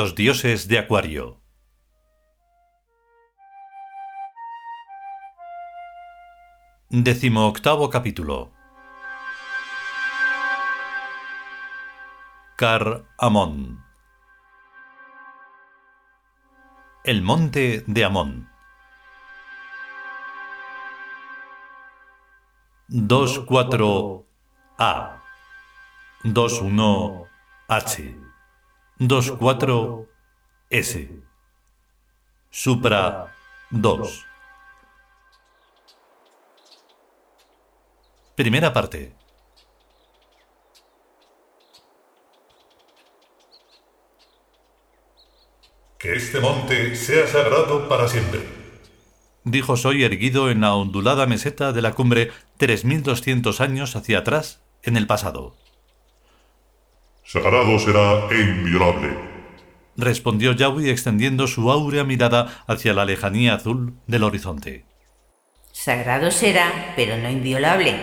Los dioses de Acuario. Décimo octavo capítulo. Car Amón. El monte de Amón. Dos cuatro A. Dos uno H. 24S Supra 2 Primera parte Que este monte sea sagrado para siempre. Dijo Soy erguido en la ondulada meseta de la cumbre 3200 años hacia atrás en el pasado. Sagrado será e inviolable. Respondió Yahweh extendiendo su áurea mirada hacia la lejanía azul del horizonte. Sagrado será, pero no inviolable.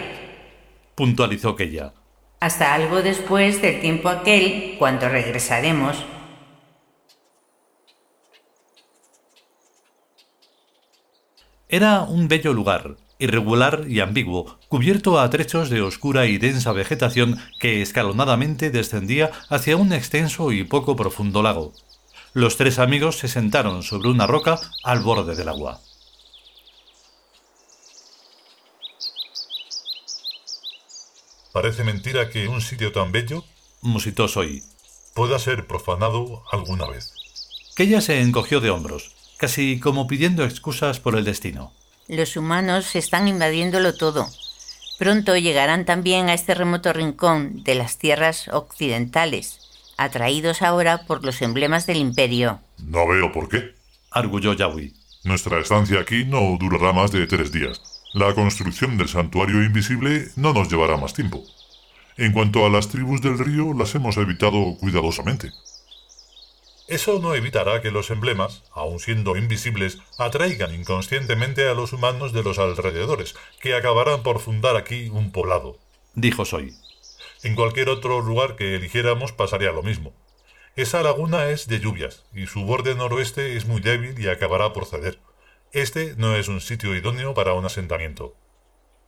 Puntualizó Keya. Hasta algo después del tiempo aquel, cuando regresaremos. Era un bello lugar, irregular y ambiguo, cubierto a trechos de oscura y densa vegetación que escalonadamente descendía hacia un extenso y poco profundo lago. Los tres amigos se sentaron sobre una roca al borde del agua. Parece mentira que un sitio tan bello, musitó Soy, pueda ser profanado alguna vez. ella se encogió de hombros, casi como pidiendo excusas por el destino. Los humanos están invadiéndolo todo. Pronto llegarán también a este remoto rincón de las tierras occidentales, atraídos ahora por los emblemas del imperio. No veo por qué, arguyó Yahweh. Nuestra estancia aquí no durará más de tres días. La construcción del santuario invisible no nos llevará más tiempo. En cuanto a las tribus del río, las hemos evitado cuidadosamente. Eso no evitará que los emblemas, aun siendo invisibles, atraigan inconscientemente a los humanos de los alrededores, que acabarán por fundar aquí un poblado. Dijo Soy. En cualquier otro lugar que eligiéramos pasaría lo mismo. Esa laguna es de lluvias, y su borde noroeste es muy débil y acabará por ceder. Este no es un sitio idóneo para un asentamiento.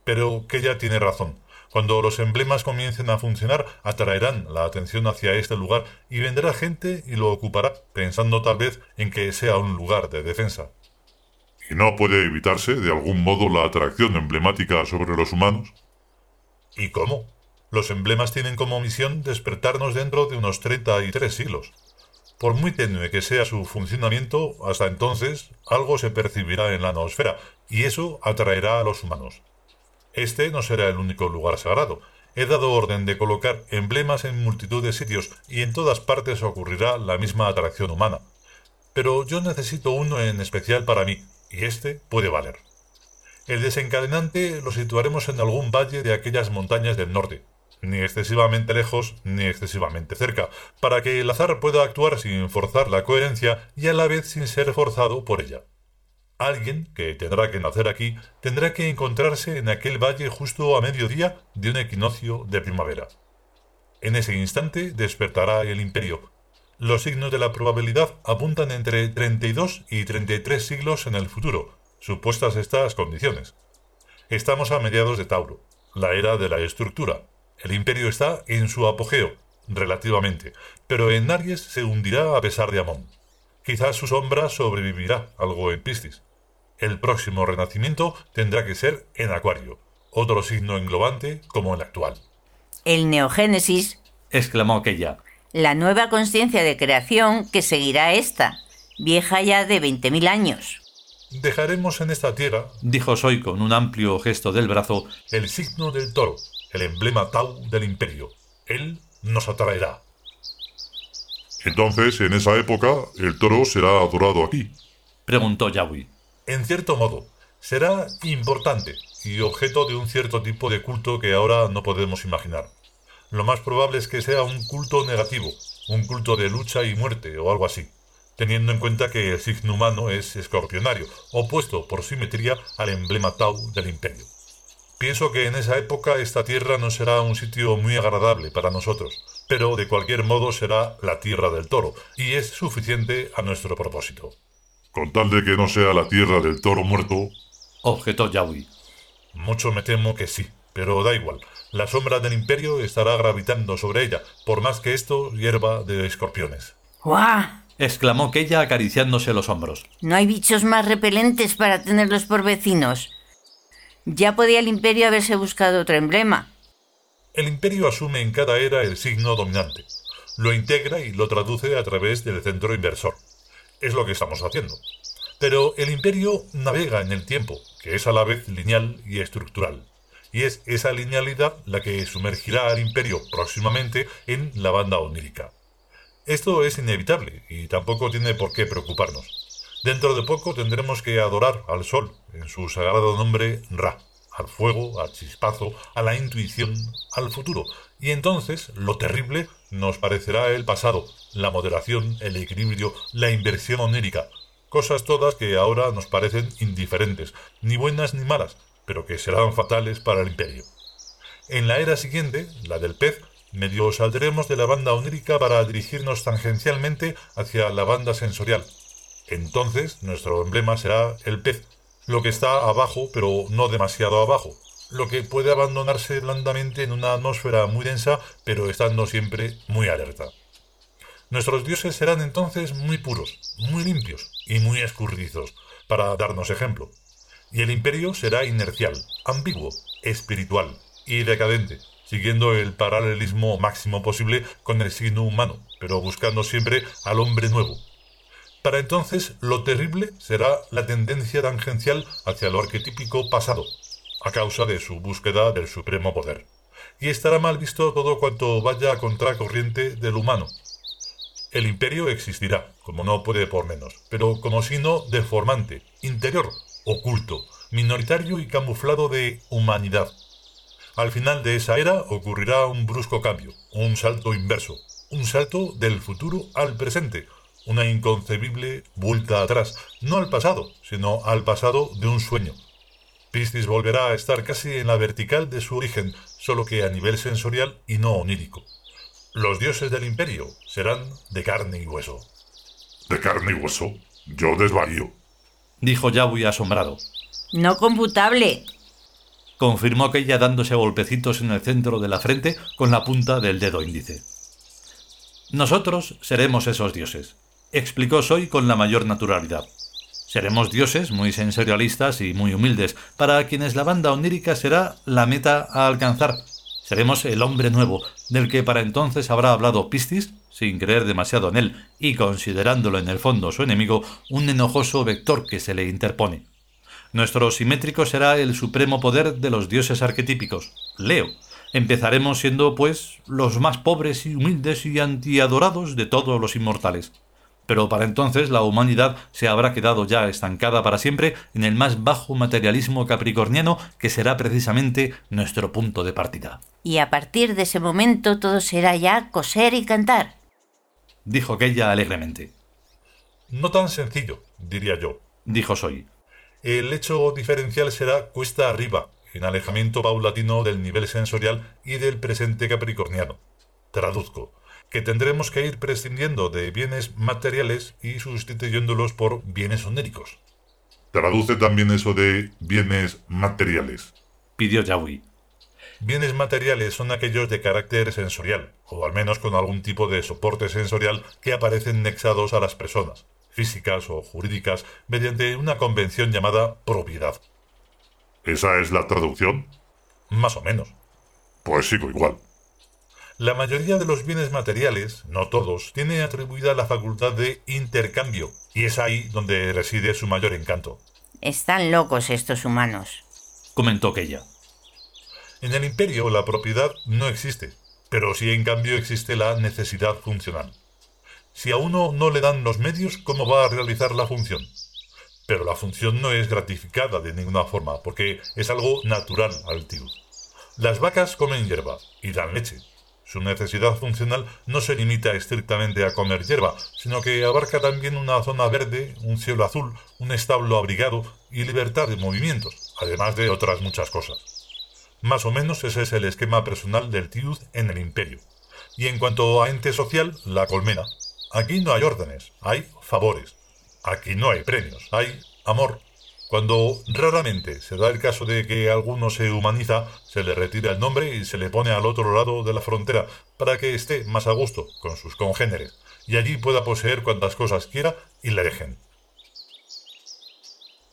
Pero que ya tiene razón. Cuando los emblemas comiencen a funcionar, atraerán la atención hacia este lugar y vendrá gente y lo ocupará, pensando tal vez en que sea un lugar de defensa. ¿Y no puede evitarse de algún modo la atracción emblemática sobre los humanos? ¿Y cómo? Los emblemas tienen como misión despertarnos dentro de unos treinta y tres siglos. Por muy tenue que sea su funcionamiento, hasta entonces algo se percibirá en la noosfera, y eso atraerá a los humanos. Este no será el único lugar sagrado. He dado orden de colocar emblemas en multitud de sitios y en todas partes ocurrirá la misma atracción humana. Pero yo necesito uno en especial para mí, y este puede valer. El desencadenante lo situaremos en algún valle de aquellas montañas del norte, ni excesivamente lejos ni excesivamente cerca, para que el azar pueda actuar sin forzar la coherencia y a la vez sin ser forzado por ella. Alguien que tendrá que nacer aquí tendrá que encontrarse en aquel valle justo a mediodía de un equinoccio de primavera. En ese instante despertará el imperio. Los signos de la probabilidad apuntan entre 32 y 33 siglos en el futuro, supuestas estas condiciones. Estamos a mediados de Tauro, la era de la estructura. El imperio está en su apogeo, relativamente, pero en Aries se hundirá a pesar de Amón. Quizás su sombra sobrevivirá algo en Piscis. El próximo renacimiento tendrá que ser en Acuario, otro signo englobante como el actual. El neogénesis, exclamó aquella. La nueva conciencia de creación que seguirá esta, vieja ya de 20.000 años. Dejaremos en esta tierra, dijo Soy con un amplio gesto del brazo, el signo del toro, el emblema Tau del imperio. Él nos atraerá. Entonces, en esa época, el toro será adorado aquí. Preguntó Yahweh en cierto modo, será importante y objeto de un cierto tipo de culto que ahora no podemos imaginar. Lo más probable es que sea un culto negativo, un culto de lucha y muerte o algo así, teniendo en cuenta que el signo humano es escorpionario, opuesto por simetría al emblema Tau del imperio. Pienso que en esa época esta tierra no será un sitio muy agradable para nosotros, pero de cualquier modo será la tierra del toro, y es suficiente a nuestro propósito. Con tal de que no sea la tierra del toro muerto, objetó Yawi. Mucho me temo que sí, pero da igual. La sombra del imperio estará gravitando sobre ella, por más que esto hierva de escorpiones. ¡Guau! exclamó Kella acariciándose los hombros. No hay bichos más repelentes para tenerlos por vecinos. Ya podía el imperio haberse buscado otro emblema. El imperio asume en cada era el signo dominante. Lo integra y lo traduce a través del centro inversor. Es lo que estamos haciendo. Pero el imperio navega en el tiempo, que es a la vez lineal y estructural. Y es esa linealidad la que sumergirá al imperio próximamente en la banda onírica. Esto es inevitable y tampoco tiene por qué preocuparnos. Dentro de poco tendremos que adorar al sol en su sagrado nombre Ra, al fuego, al chispazo, a la intuición, al futuro. Y entonces lo terrible nos parecerá el pasado, la moderación, el equilibrio, la inversión onírica, cosas todas que ahora nos parecen indiferentes, ni buenas ni malas, pero que serán fatales para el imperio. En la era siguiente, la del pez, medio saldremos de la banda onírica para dirigirnos tangencialmente hacia la banda sensorial. Entonces nuestro emblema será el pez, lo que está abajo pero no demasiado abajo, lo que puede abandonarse blandamente en una atmósfera muy densa pero estando siempre muy alerta. Nuestros dioses serán entonces muy puros, muy limpios y muy escurridizos, para darnos ejemplo. Y el imperio será inercial, ambiguo, espiritual y decadente, siguiendo el paralelismo máximo posible con el signo humano, pero buscando siempre al hombre nuevo. Para entonces lo terrible será la tendencia tangencial hacia lo arquetípico pasado, a causa de su búsqueda del supremo poder. Y estará mal visto todo cuanto vaya a contracorriente del humano, el imperio existirá, como no puede por menos, pero como signo deformante, interior, oculto, minoritario y camuflado de humanidad. Al final de esa era ocurrirá un brusco cambio, un salto inverso, un salto del futuro al presente, una inconcebible vuelta atrás, no al pasado, sino al pasado de un sueño. Piscis volverá a estar casi en la vertical de su origen, solo que a nivel sensorial y no onírico. Los dioses del imperio serán de carne y hueso. ¿De carne y hueso? Yo desvarío. Dijo Yahweh asombrado. No computable. Confirmó aquella dándose golpecitos en el centro de la frente con la punta del dedo índice. Nosotros seremos esos dioses, explicó Soy con la mayor naturalidad. Seremos dioses muy sensorialistas y muy humildes, para quienes la banda onírica será la meta a alcanzar, Seremos el hombre nuevo, del que para entonces habrá hablado Pistis, sin creer demasiado en él y considerándolo en el fondo su enemigo, un enojoso vector que se le interpone. Nuestro simétrico será el supremo poder de los dioses arquetípicos, Leo. Empezaremos siendo, pues, los más pobres y humildes y antiadorados de todos los inmortales pero para entonces la humanidad se habrá quedado ya estancada para siempre en el más bajo materialismo capricorniano que será precisamente nuestro punto de partida. Y a partir de ese momento todo será ya coser y cantar. Dijo aquella alegremente. No tan sencillo, diría yo. Dijo Soy. El hecho diferencial será cuesta arriba, en alejamiento paulatino del nivel sensorial y del presente capricorniano. Traduzco que tendremos que ir prescindiendo de bienes materiales y sustituyéndolos por bienes onéricos. Traduce también eso de bienes materiales. Pidió Yahweh. Bienes materiales son aquellos de carácter sensorial, o al menos con algún tipo de soporte sensorial que aparecen nexados a las personas, físicas o jurídicas, mediante una convención llamada propiedad. ¿Esa es la traducción? Más o menos. Pues sigo igual. La mayoría de los bienes materiales, no todos, tiene atribuida la facultad de intercambio, y es ahí donde reside su mayor encanto. Están locos estos humanos, comentó Keya. En el imperio la propiedad no existe, pero sí en cambio existe la necesidad funcional. Si a uno no le dan los medios, ¿cómo va a realizar la función? Pero la función no es gratificada de ninguna forma, porque es algo natural al tío. Las vacas comen hierba y dan leche, su necesidad funcional no se limita estrictamente a comer hierba, sino que abarca también una zona verde, un cielo azul, un establo abrigado y libertad de movimientos, además de otras muchas cosas. Más o menos ese es el esquema personal del Tiud en el imperio. Y en cuanto a ente social, la colmena. Aquí no hay órdenes, hay favores. Aquí no hay premios, hay amor. Cuando raramente se da el caso de que alguno se humaniza, se le retira el nombre y se le pone al otro lado de la frontera para que esté más a gusto con sus congéneres y allí pueda poseer cuantas cosas quiera y le dejen.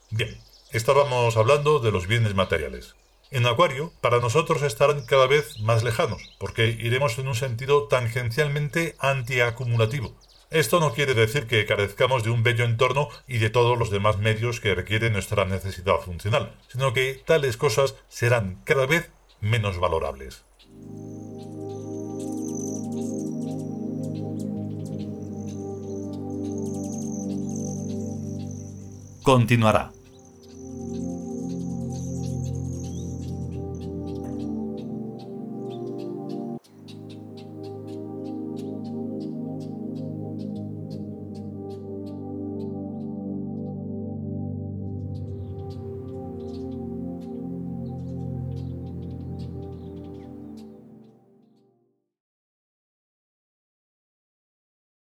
Bien, estábamos hablando de los bienes materiales. En Acuario, para nosotros estarán cada vez más lejanos, porque iremos en un sentido tangencialmente antiacumulativo. Esto no quiere decir que carezcamos de un bello entorno y de todos los demás medios que requiere nuestra necesidad funcional, sino que tales cosas serán cada vez menos valorables. Continuará.